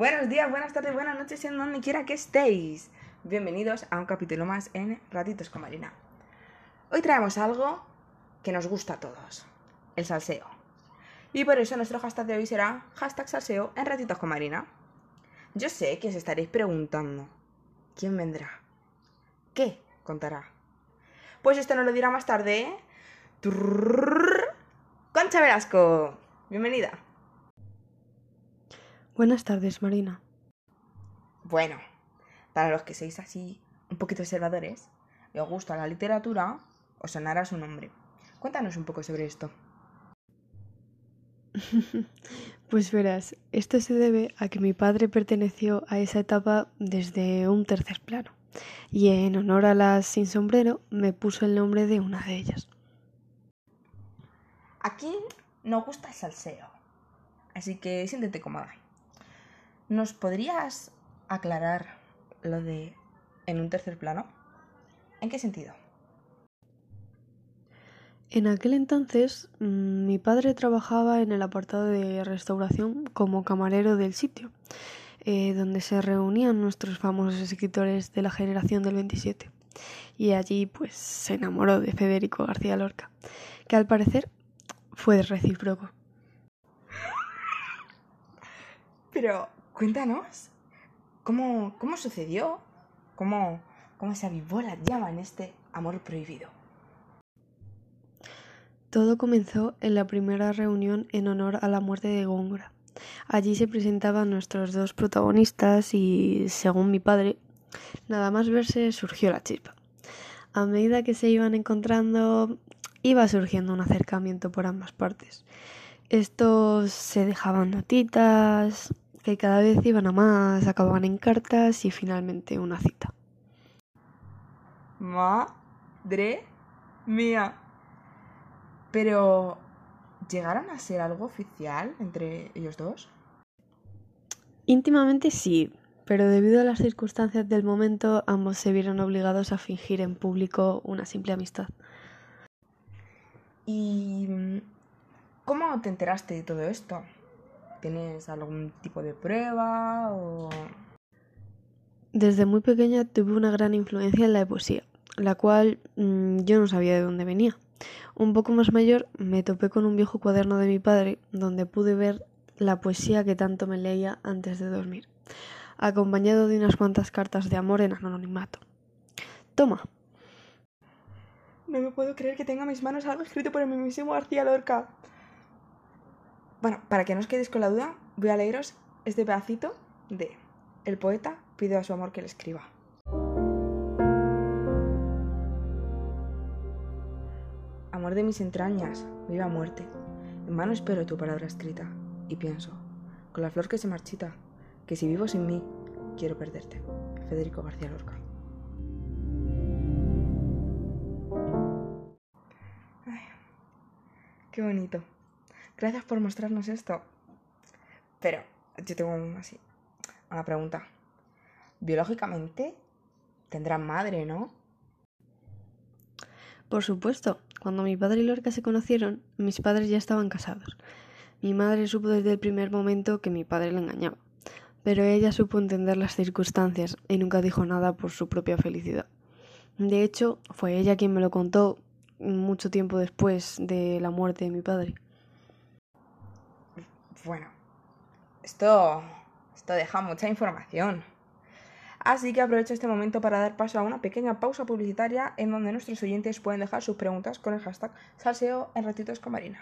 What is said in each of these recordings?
Buenos días, buenas tardes, buenas noches, en donde quiera que estéis. Bienvenidos a un capítulo más en Ratitos con Marina. Hoy traemos algo que nos gusta a todos, el salseo. Y por eso nuestro hashtag de hoy será hashtag salseo en Ratitos con Marina. Yo sé que os estaréis preguntando, ¿quién vendrá? ¿Qué contará? Pues esto nos lo dirá más tarde. Concha Velasco, bienvenida. Buenas tardes, Marina. Bueno, para los que sois así un poquito observadores y os gusta la literatura, os sonará su nombre. Cuéntanos un poco sobre esto. Pues verás, esto se debe a que mi padre perteneció a esa etapa desde un tercer plano y en honor a las sin sombrero me puso el nombre de una de ellas. Aquí nos gusta el salseo, así que siéntete cómoda. ¿Nos podrías aclarar lo de en un tercer plano? ¿En qué sentido? En aquel entonces mm, mi padre trabajaba en el apartado de restauración como camarero del sitio, eh, donde se reunían nuestros famosos escritores de la generación del 27. Y allí pues se enamoró de Federico García Lorca, que al parecer fue recíproco. Pero cuéntanos, ¿cómo, cómo sucedió? ¿Cómo, ¿Cómo se avivó la llama en este amor prohibido? Todo comenzó en la primera reunión en honor a la muerte de Góngora. Allí se presentaban nuestros dos protagonistas y, según mi padre, nada más verse surgió la chispa. A medida que se iban encontrando, iba surgiendo un acercamiento por ambas partes. Estos se dejaban notitas, que cada vez iban a más, acababan en cartas y finalmente una cita. Madre mía. Pero, ¿llegaron a ser algo oficial entre ellos dos? Íntimamente sí, pero debido a las circunstancias del momento ambos se vieron obligados a fingir en público una simple amistad. ¿Y mm, cómo te enteraste de todo esto? ¿Tienes algún tipo de prueba o...? Desde muy pequeña tuve una gran influencia en la poesía, la cual mmm, yo no sabía de dónde venía. Un poco más mayor me topé con un viejo cuaderno de mi padre donde pude ver la poesía que tanto me leía antes de dormir, acompañado de unas cuantas cartas de amor en anonimato. Toma. No me puedo creer que tenga en mis manos algo escrito por el mismísimo García Lorca. Bueno, para que no os quedéis con la duda, voy a leeros este pedacito de El poeta pide a su amor que le escriba. Amor de mis entrañas, viva muerte. En vano espero tu palabra escrita y pienso, con la flor que se marchita, que si vivo sin mí, quiero perderte. Federico García Lorca. Ay, qué bonito. Gracias por mostrarnos esto. Pero yo tengo un, así, una pregunta. Biológicamente tendrán madre, ¿no? Por supuesto, cuando mi padre y Lorca se conocieron, mis padres ya estaban casados. Mi madre supo desde el primer momento que mi padre la engañaba, pero ella supo entender las circunstancias y nunca dijo nada por su propia felicidad. De hecho, fue ella quien me lo contó mucho tiempo después de la muerte de mi padre. Bueno, esto, esto deja mucha información. Así que aprovecho este momento para dar paso a una pequeña pausa publicitaria en donde nuestros oyentes pueden dejar sus preguntas con el hashtag salseo en ratitos con.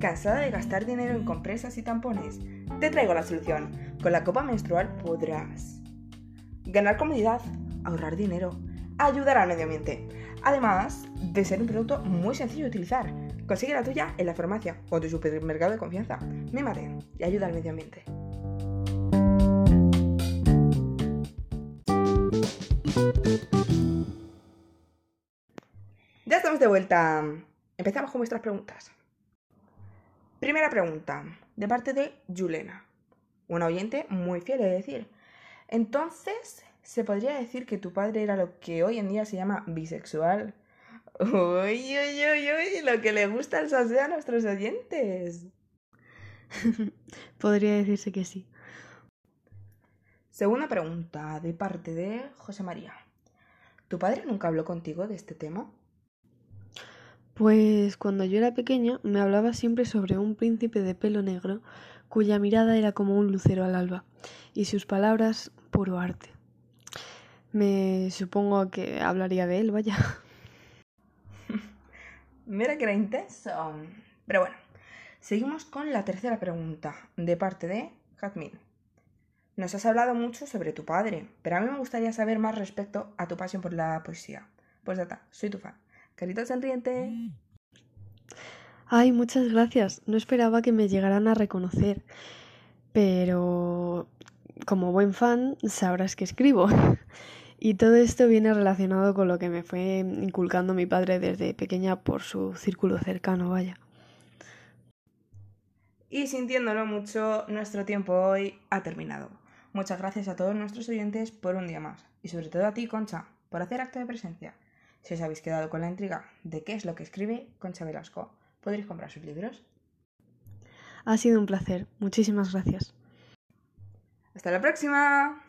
¿Cansada de gastar dinero en compresas y tampones? Te traigo la solución. Con la copa menstrual podrás ganar comodidad, ahorrar dinero, ayudar al medio ambiente. Además de ser un producto muy sencillo de utilizar. Consigue la tuya en la farmacia o tu supermercado de confianza. Mímate y ayuda al medio ambiente. Ya estamos de vuelta. Empezamos con vuestras preguntas. Primera pregunta, de parte de Yulena, una oyente muy fiel, es decir. Entonces, ¿Se podría decir que tu padre era lo que hoy en día se llama bisexual? Uy, uy, uy, uy, lo que le gusta el salseo a nuestros oyentes. Podría decirse que sí. Segunda pregunta de parte de José María. ¿Tu padre nunca habló contigo de este tema? Pues cuando yo era pequeña me hablaba siempre sobre un príncipe de pelo negro cuya mirada era como un lucero al alba y sus palabras puro arte. Me supongo que hablaría de él, vaya. Mira que era intenso. Pero bueno, seguimos con la tercera pregunta de parte de Jazmín. Nos has hablado mucho sobre tu padre, pero a mí me gustaría saber más respecto a tu pasión por la poesía. Pues data, soy tu fan. Carita sonriente. Ay, muchas gracias. No esperaba que me llegaran a reconocer. Pero como buen fan, sabrás que escribo. Y todo esto viene relacionado con lo que me fue inculcando mi padre desde pequeña por su círculo cercano, vaya. Y sintiéndolo mucho, nuestro tiempo hoy ha terminado. Muchas gracias a todos nuestros oyentes por un día más. Y sobre todo a ti, Concha, por hacer acto de presencia. Si os habéis quedado con la intriga de qué es lo que escribe Concha Velasco, podréis comprar sus libros. Ha sido un placer. Muchísimas gracias. Hasta la próxima.